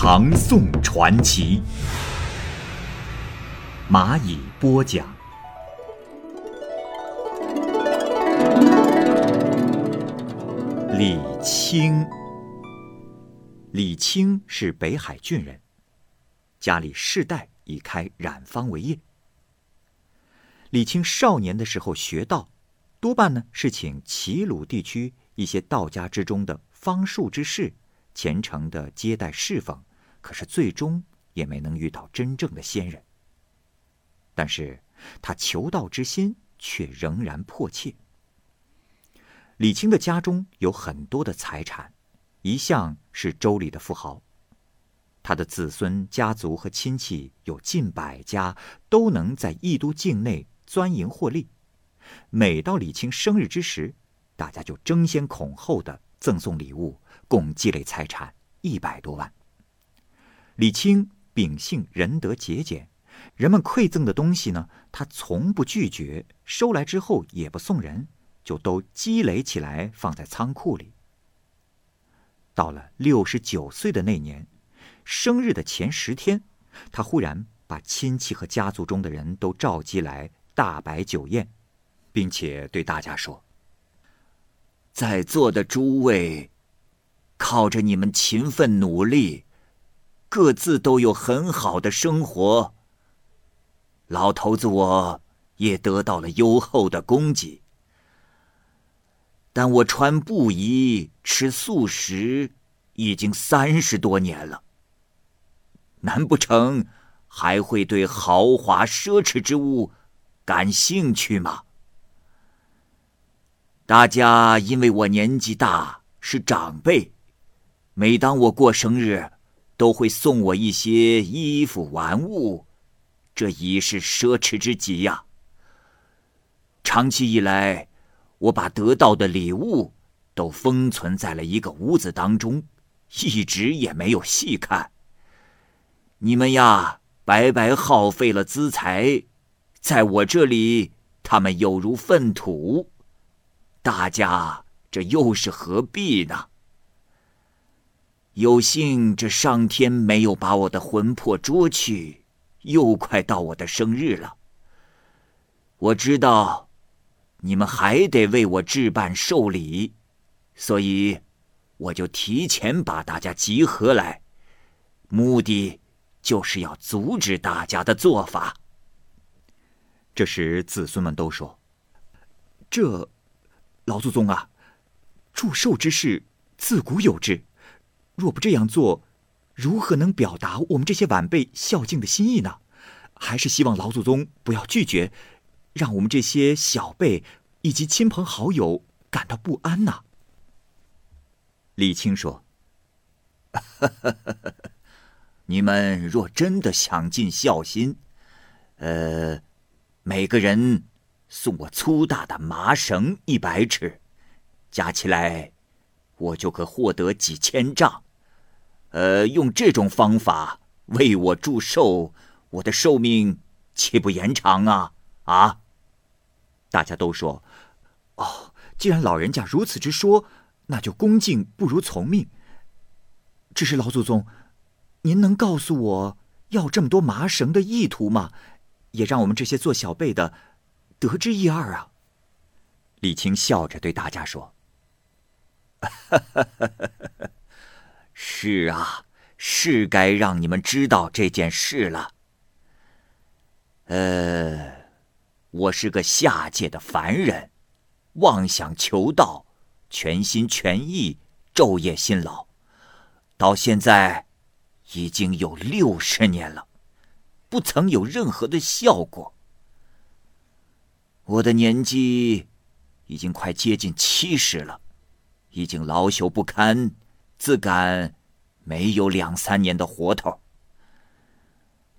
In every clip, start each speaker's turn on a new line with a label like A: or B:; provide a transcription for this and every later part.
A: 唐宋传奇》，蚂蚁播讲。李清，李清是北海郡人，家里世代以开染坊为业。李清少年的时候学道。多半呢是请齐鲁地区一些道家之中的方术之士虔诚的接待侍奉，可是最终也没能遇到真正的仙人。但是他求道之心却仍然迫切。李清的家中有很多的财产，一向是州里的富豪。他的子孙、家族和亲戚有近百家，都能在义都境内钻营获利。每到李清生日之时，大家就争先恐后的赠送礼物，共积累财产一百多万。李清秉性仁德节俭，人们馈赠的东西呢，他从不拒绝，收来之后也不送人，就都积累起来放在仓库里。到了六十九岁的那年，生日的前十天，他忽然把亲戚和家族中的人都召集来，大摆酒宴。并且对大家说：“在座的诸位，靠着你们勤奋努力，各自都有很好的生活。老头子我也得到了优厚的供给，但我穿布衣、吃素食已经三十多年了。难不成还会对豪华奢侈之物感兴趣吗？”大家因为我年纪大，是长辈，每当我过生日，都会送我一些衣服玩物，这已是奢侈之极呀。长期以来，我把得到的礼物都封存在了一个屋子当中，一直也没有细看。你们呀，白白耗费了资财，在我这里，他们有如粪土。大家这又是何必呢？有幸这上天没有把我的魂魄捉去，又快到我的生日了。我知道你们还得为我置办寿礼，所以我就提前把大家集合来，目的就是要阻止大家的做法。这时子孙们都说：“这……”老祖宗啊，祝寿之事自古有之，若不这样做，如何能表达我们这些晚辈孝敬的心意呢？还是希望老祖宗不要拒绝，让我们这些小辈以及亲朋好友感到不安呐。李青说：“你们若真的想尽孝心，呃，每个人。”送我粗大的麻绳一百尺，加起来，我就可获得几千丈。呃，用这种方法为我祝寿，我的寿命岂不延长啊？啊！大家都说：“哦，既然老人家如此之说，那就恭敬不如从命。”只是老祖宗，您能告诉我要这么多麻绳的意图吗？也让我们这些做小辈的。得知一二啊！李青笑着对大家说：“是啊，是该让你们知道这件事了。呃，我是个下界的凡人，妄想求道，全心全意，昼夜辛劳，到现在已经有六十年了，不曾有任何的效果。”我的年纪已经快接近七十了，已经老朽不堪，自感没有两三年的活头。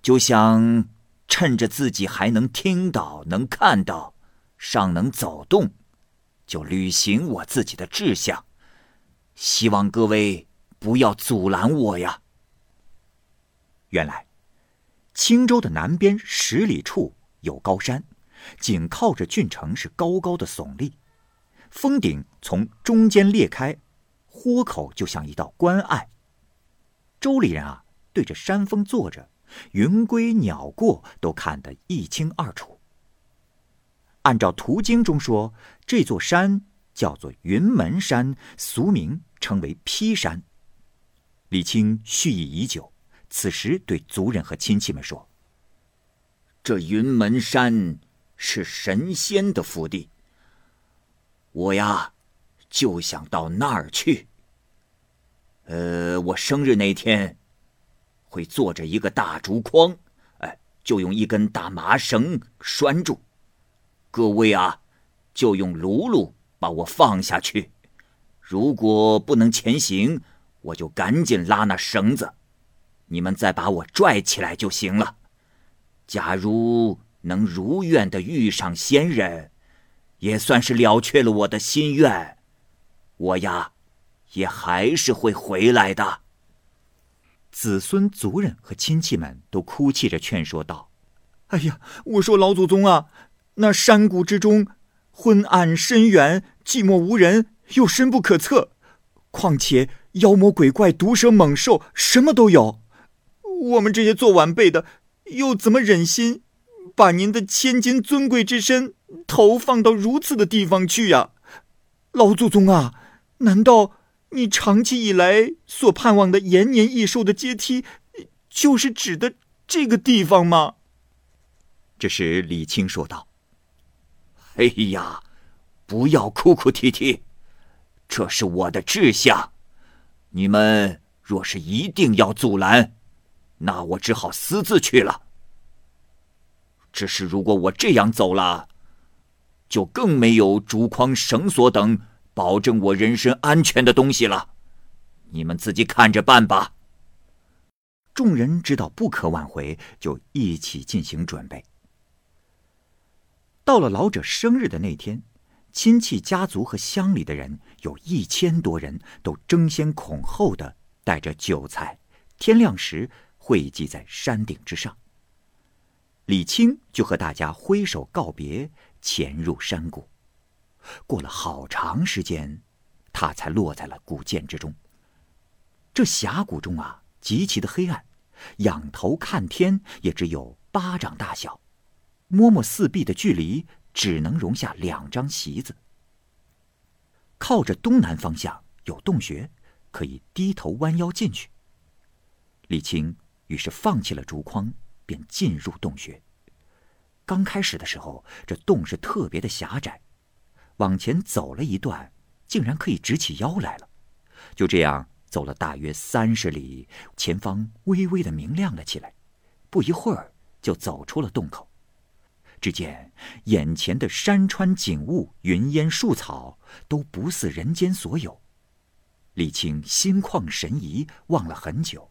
A: 就想趁着自己还能听到、能看到、尚能走动，就履行我自己的志向。希望各位不要阻拦我呀。原来，青州的南边十里处有高山，紧靠着郡城，是高高的耸立，峰顶从中间裂开，豁口就像一道关隘。周里人啊，对着山峰坐着，云归鸟过都看得一清二楚。按照图经中说，这座山叫做云门山，俗名称为劈山。李清蓄意已久，此时对族人和亲戚们说：“这云门山是神仙的福地，我呀，就想到那儿去。”呃，我生日那天，会坐着一个大竹筐，哎，就用一根大麻绳拴住。各位啊，就用辘轳把我放下去。如果不能前行，我就赶紧拉那绳子，你们再把我拽起来就行了。假如能如愿的遇上仙人，也算是了却了我的心愿。我呀。也还是会回来的。子孙族人和亲戚们都哭泣着劝说道：“
B: 哎呀，我说老祖宗啊，那山谷之中昏暗深远，寂寞无人，又深不可测。况且妖魔鬼怪、毒蛇猛兽什么都有。我们这些做晚辈的，又怎么忍心把您的千金尊贵之身投放到如此的地方去呀？老祖宗啊，难道？”你长期以来所盼望的延年益寿的阶梯，就是指的这个地方吗？
A: 这时，李青说道：“哎呀，不要哭哭啼啼，这是我的志向。你们若是一定要阻拦，那我只好私自去了。只是如果我这样走了，就更没有竹筐、绳索等。”保证我人身安全的东西了，你们自己看着办吧。众人知道不可挽回，就一起进行准备。到了老者生日的那天，亲戚、家族和乡里的人有一千多人，都争先恐后的带着酒菜，天亮时汇集在山顶之上。李清就和大家挥手告别，潜入山谷。过了好长时间，他才落在了古涧之中。这峡谷中啊，极其的黑暗，仰头看天也只有巴掌大小，摸摸四壁的距离，只能容下两张席子。靠着东南方向有洞穴，可以低头弯腰进去。李青于是放弃了竹筐，便进入洞穴。刚开始的时候，这洞是特别的狭窄。往前走了一段，竟然可以直起腰来了。就这样走了大约三十里，前方微微的明亮了起来。不一会儿，就走出了洞口。只见眼前的山川景物、云烟树草都不似人间所有。李青心旷神怡，望了很久。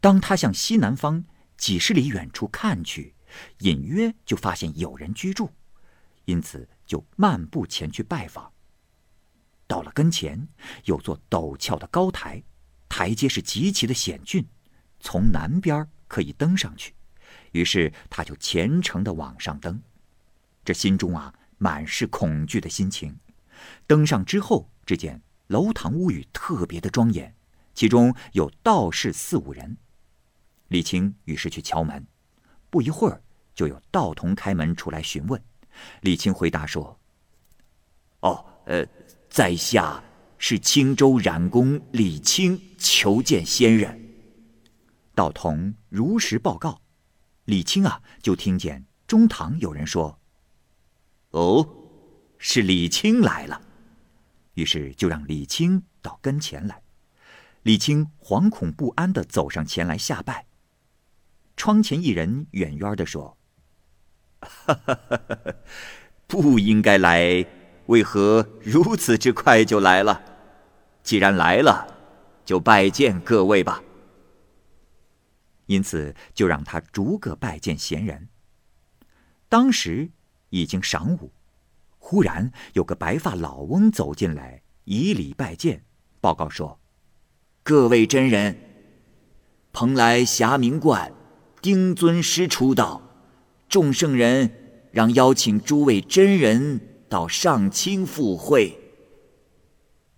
A: 当他向西南方几十里远处看去，隐约就发现有人居住。因此，就漫步前去拜访。到了跟前，有座陡峭的高台，台阶是极其的险峻，从南边可以登上去。于是，他就虔诚的往上登，这心中啊满是恐惧的心情。登上之后，只见楼堂屋宇特别的庄严，其中有道士四五人。李青于是去敲门，不一会儿，就有道童开门出来询问。李青回答说：“哦，呃，在下是青州染工李青，求见仙人。”道童如实报告，李青啊，就听见中堂有人说：“哦，是李青来了。”于是就让李青到跟前来。李青惶恐不安的走上前来下拜。窗前一人远远的说。哈哈哈！不应该来，为何如此之快就来了？既然来了，就拜见各位吧。因此就让他逐个拜见贤人。当时已经晌午，忽然有个白发老翁走进来，以礼拜见，报告说：“
C: 各位真人，蓬莱霞明观丁尊师出道，众圣人让邀请诸位真人到上清赴会。”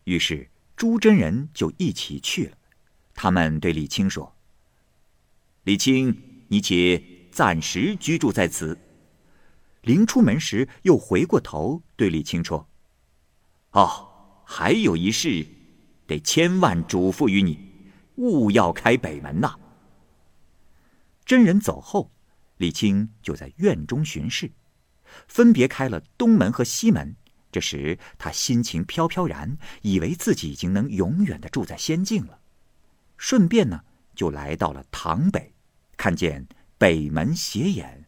A: 于是诸真人就一起去了。他们对李清说：“李清，你且暂时居住在此。”临出门时，又回过头对李清说：“哦，还有一事，得千万嘱咐于你，勿要开北门呐。”真人走后，李清就在院中巡视，分别开了东门和西门。这时他心情飘飘然，以为自己已经能永远的住在仙境了。顺便呢，就来到了堂北，看见北门斜眼。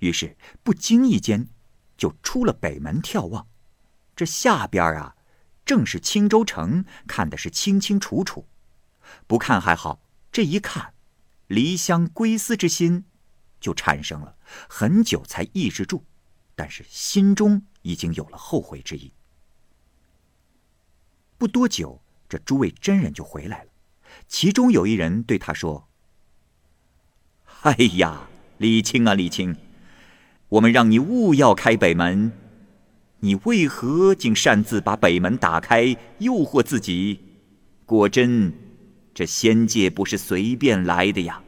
A: 于是不经意间，就出了北门眺望，这下边啊，正是青州城，看的是清清楚楚。不看还好，这一看，离乡归思之心就产生了，很久才抑制住，但是心中已经有了后悔之意。不多久，这诸位真人就回来了，其中有一人对他说：“哎呀，李清啊，李清。”我们让你勿要开北门，你为何竟擅自把北门打开，诱惑自己？果真，这仙界不是随便来的呀！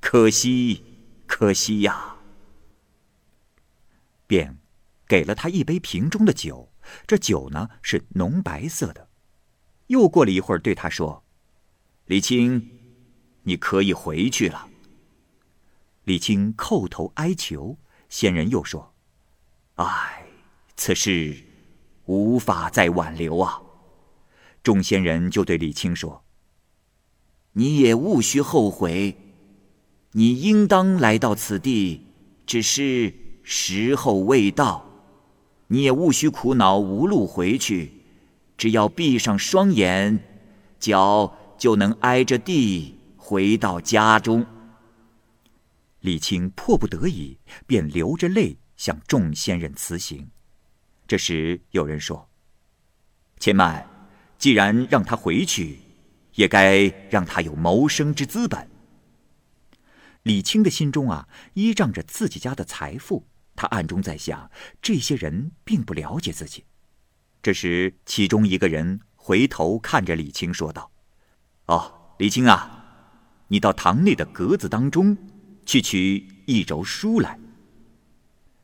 A: 可惜，可惜呀！便给了他一杯瓶中的酒，这酒呢是浓白色的。又过了一会儿，对他说：“李清，你可以回去了。”李清叩头哀求。仙人又说：“唉，此事无法再挽留啊！”众仙人就对李清说：“
C: 你也勿需后悔，你应当来到此地，只是时候未到。你也勿需苦恼无路回去，只要闭上双眼，脚就能挨着地回到家中。”
A: 李清迫不得已，便流着泪向众仙人辞行。这时有人说：“且慢，既然让他回去，也该让他有谋生之资本。”李清的心中啊，依仗着自己家的财富，他暗中在想：这些人并不了解自己。这时，其中一个人回头看着李清说道：“哦，李清啊，你到堂内的格子当中。”去取一轴书来。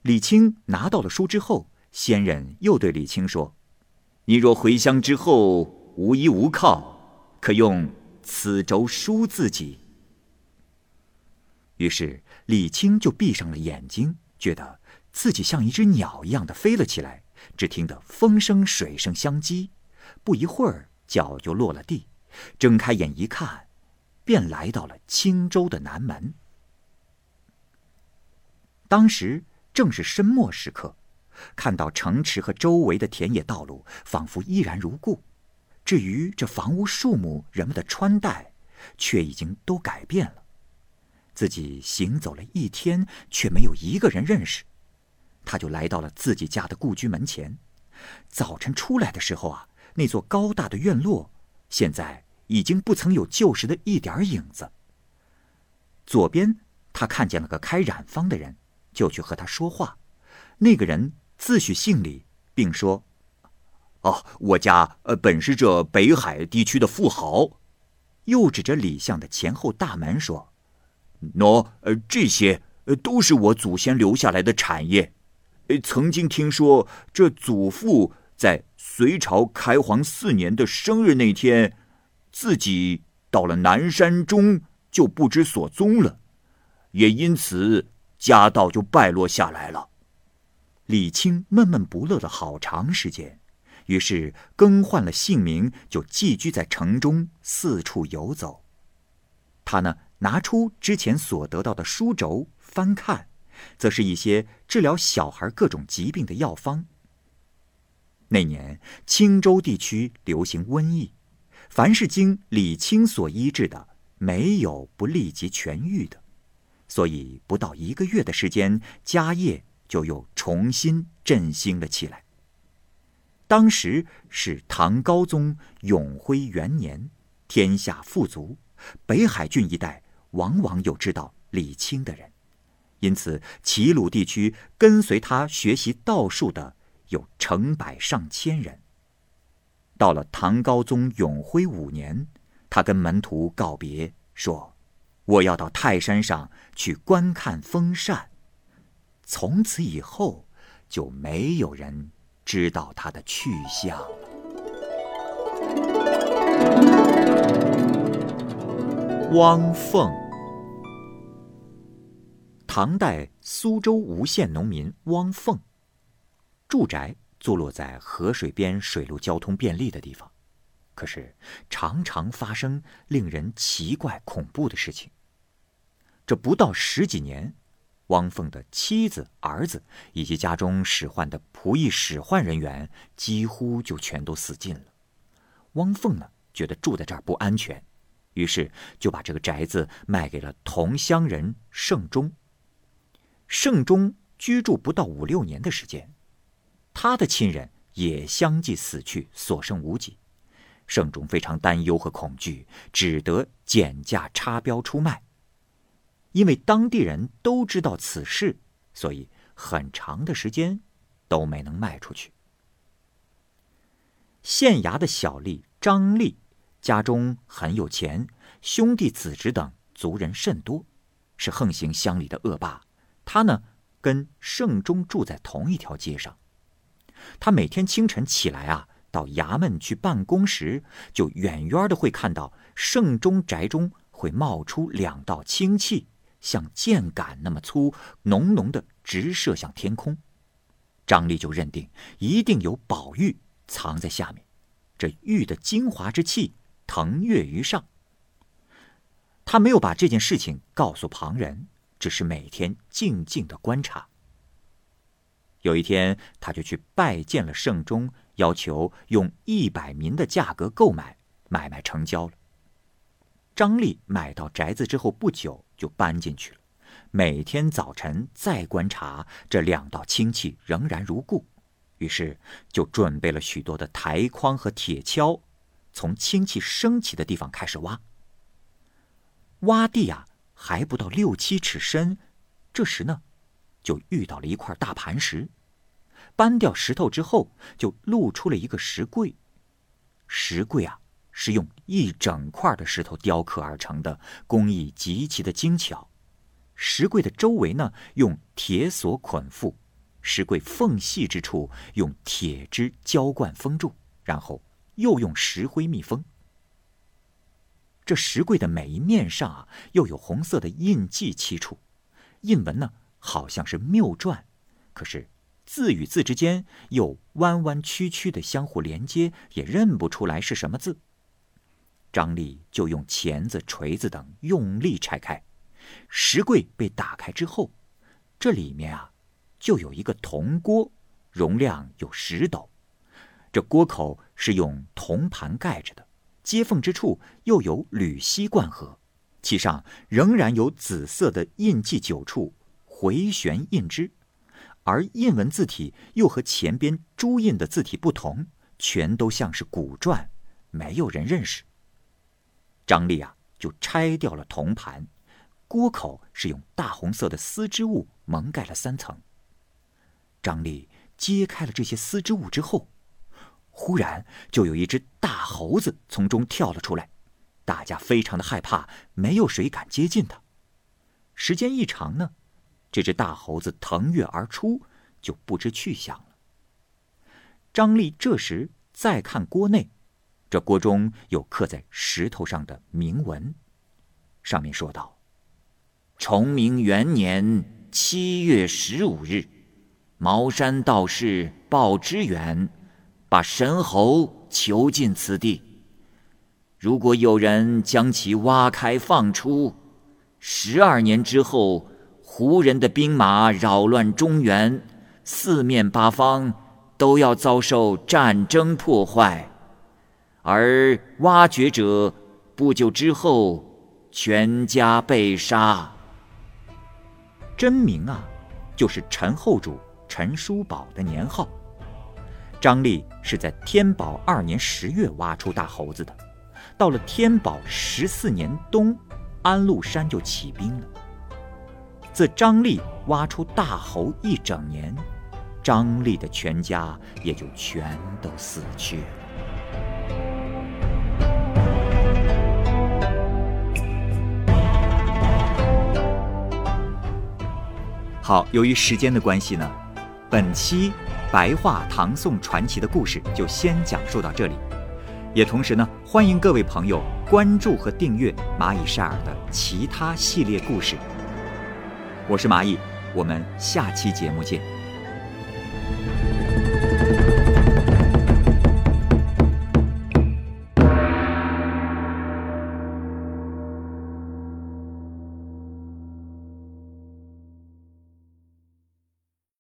A: 李清拿到了书之后，仙人又对李清说：“你若回乡之后无依无靠，可用此轴书自己。”于是李清就闭上了眼睛，觉得自己像一只鸟一样的飞了起来。只听得风声水声相击，不一会儿脚就落了地。睁开眼一看，便来到了青州的南门。当时正是深末时刻，看到城池和周围的田野道路仿佛依然如故，至于这房屋树木、人们的穿戴，却已经都改变了。自己行走了一天，却没有一个人认识，他就来到了自己家的故居门前。早晨出来的时候啊，那座高大的院落，现在已经不曾有旧时的一点影子。左边，他看见了个开染坊的人。就去和他说话，那个人自诩姓李，并说：“哦，我家呃本是这北海地区的富豪。”又指着李巷的前后大门说：“喏，呃，这些呃都是我祖先留下来的产业。呃，曾经听说这祖父在隋朝开皇四年的生日那天，自己到了南山中就不知所踪了，也因此。”家道就败落下来了。李清闷闷不乐了好长时间，于是更换了姓名，就寄居在城中，四处游走。他呢，拿出之前所得到的书轴翻看，则是一些治疗小孩各种疾病的药方。那年青州地区流行瘟疫，凡是经李清所医治的，没有不立即痊愈的，所以不到一个月的时间，家业就又重新振兴了起来。当时是唐高宗永徽元年，天下富足，北海郡一带往往有知道李清的人，因此齐鲁地区跟随他学习道术的有成百上千人。到了唐高宗永徽五年，他跟门徒告别，说：“我要到泰山上去观看风扇。”从此以后，就没有人知道他的去向汪凤，唐代苏州吴县农民汪凤，住宅。坐落在河水边，水路交通便利的地方，可是常常发生令人奇怪恐怖的事情。这不到十几年，汪凤的妻子、儿子以及家中使唤的仆役、使唤人员几乎就全都死尽了。汪凤呢，觉得住在这儿不安全，于是就把这个宅子卖给了同乡人盛忠。盛忠居住不到五六年的时间。他的亲人也相继死去，所剩无几。盛忠非常担忧和恐惧，只得减价插标出卖。因为当地人都知道此事，所以很长的时间都没能卖出去。县衙的小吏张立，家中很有钱，兄弟子侄等族人甚多，是横行乡里的恶霸。他呢，跟盛忠住在同一条街上。他每天清晨起来啊，到衙门去办公时，就远远的会看到盛中宅中会冒出两道青气，像箭杆那么粗，浓浓的直射向天空。张力就认定一定有宝玉藏在下面，这玉的精华之气腾跃于上。他没有把这件事情告诉旁人，只是每天静静的观察。有一天，他就去拜见了圣中，要求用一百民的价格购买，买卖成交了。张力买到宅子之后不久就搬进去了，每天早晨再观察，这两道清气仍然如故，于是就准备了许多的台筐和铁锹，从氢气升起的地方开始挖。挖地啊，还不到六七尺深，这时呢。就遇到了一块大磐石，搬掉石头之后，就露出了一个石柜。石柜啊，是用一整块的石头雕刻而成的，工艺极其的精巧。石柜的周围呢，用铁锁捆缚；石柜缝隙之处，用铁枝浇灌封住，然后又用石灰密封。这石柜的每一面上啊，又有红色的印记漆处，印文呢。好像是谬篆，可是字与字之间又弯弯曲曲的相互连接，也认不出来是什么字。张力就用钳子、锤子等用力拆开，石柜被打开之后，这里面啊，就有一个铜锅，容量有十斗。这锅口是用铜盘盖着的，接缝之处又有铝锡灌合，其上仍然有紫色的印记九处。回旋印之，而印文字体又和前边朱印的字体不同，全都像是古篆，没有人认识。张力啊，就拆掉了铜盘，锅口是用大红色的丝织物蒙盖了三层。张力揭开了这些丝织物之后，忽然就有一只大猴子从中跳了出来，大家非常的害怕，没有谁敢接近它。时间一长呢。这只大猴子腾跃而出，就不知去向了。张力这时再看锅内，这锅中有刻在石头上的铭文，上面说道：“崇明元年七月十五日，茅山道士鲍知远把神猴囚禁此地。如果有人将其挖开放出，十二年之后。”胡人的兵马扰乱中原，四面八方都要遭受战争破坏，而挖掘者不久之后
C: 全家被杀。
A: 真名啊，就是陈后主陈叔宝的年号。张力是在天宝二年十月挖出大猴子的，到了天宝十四年冬，安禄山就起兵了。自张力挖出大猴一整年，张力的全家也就全都死去了。好，由于时间的关系呢，本期白话唐宋传奇的故事就先讲述到这里。也同时呢，欢迎各位朋友关注和订阅蚂蚁晒尔的其他系列故事。我是蚂蚁，我们下期节目见。